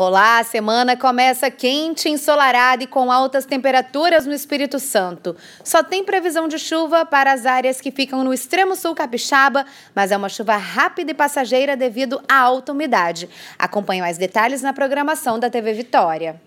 Olá, a semana começa quente, ensolarada e com altas temperaturas no Espírito Santo. Só tem previsão de chuva para as áreas que ficam no extremo sul capixaba, mas é uma chuva rápida e passageira devido à alta umidade. Acompanhe mais detalhes na programação da TV Vitória.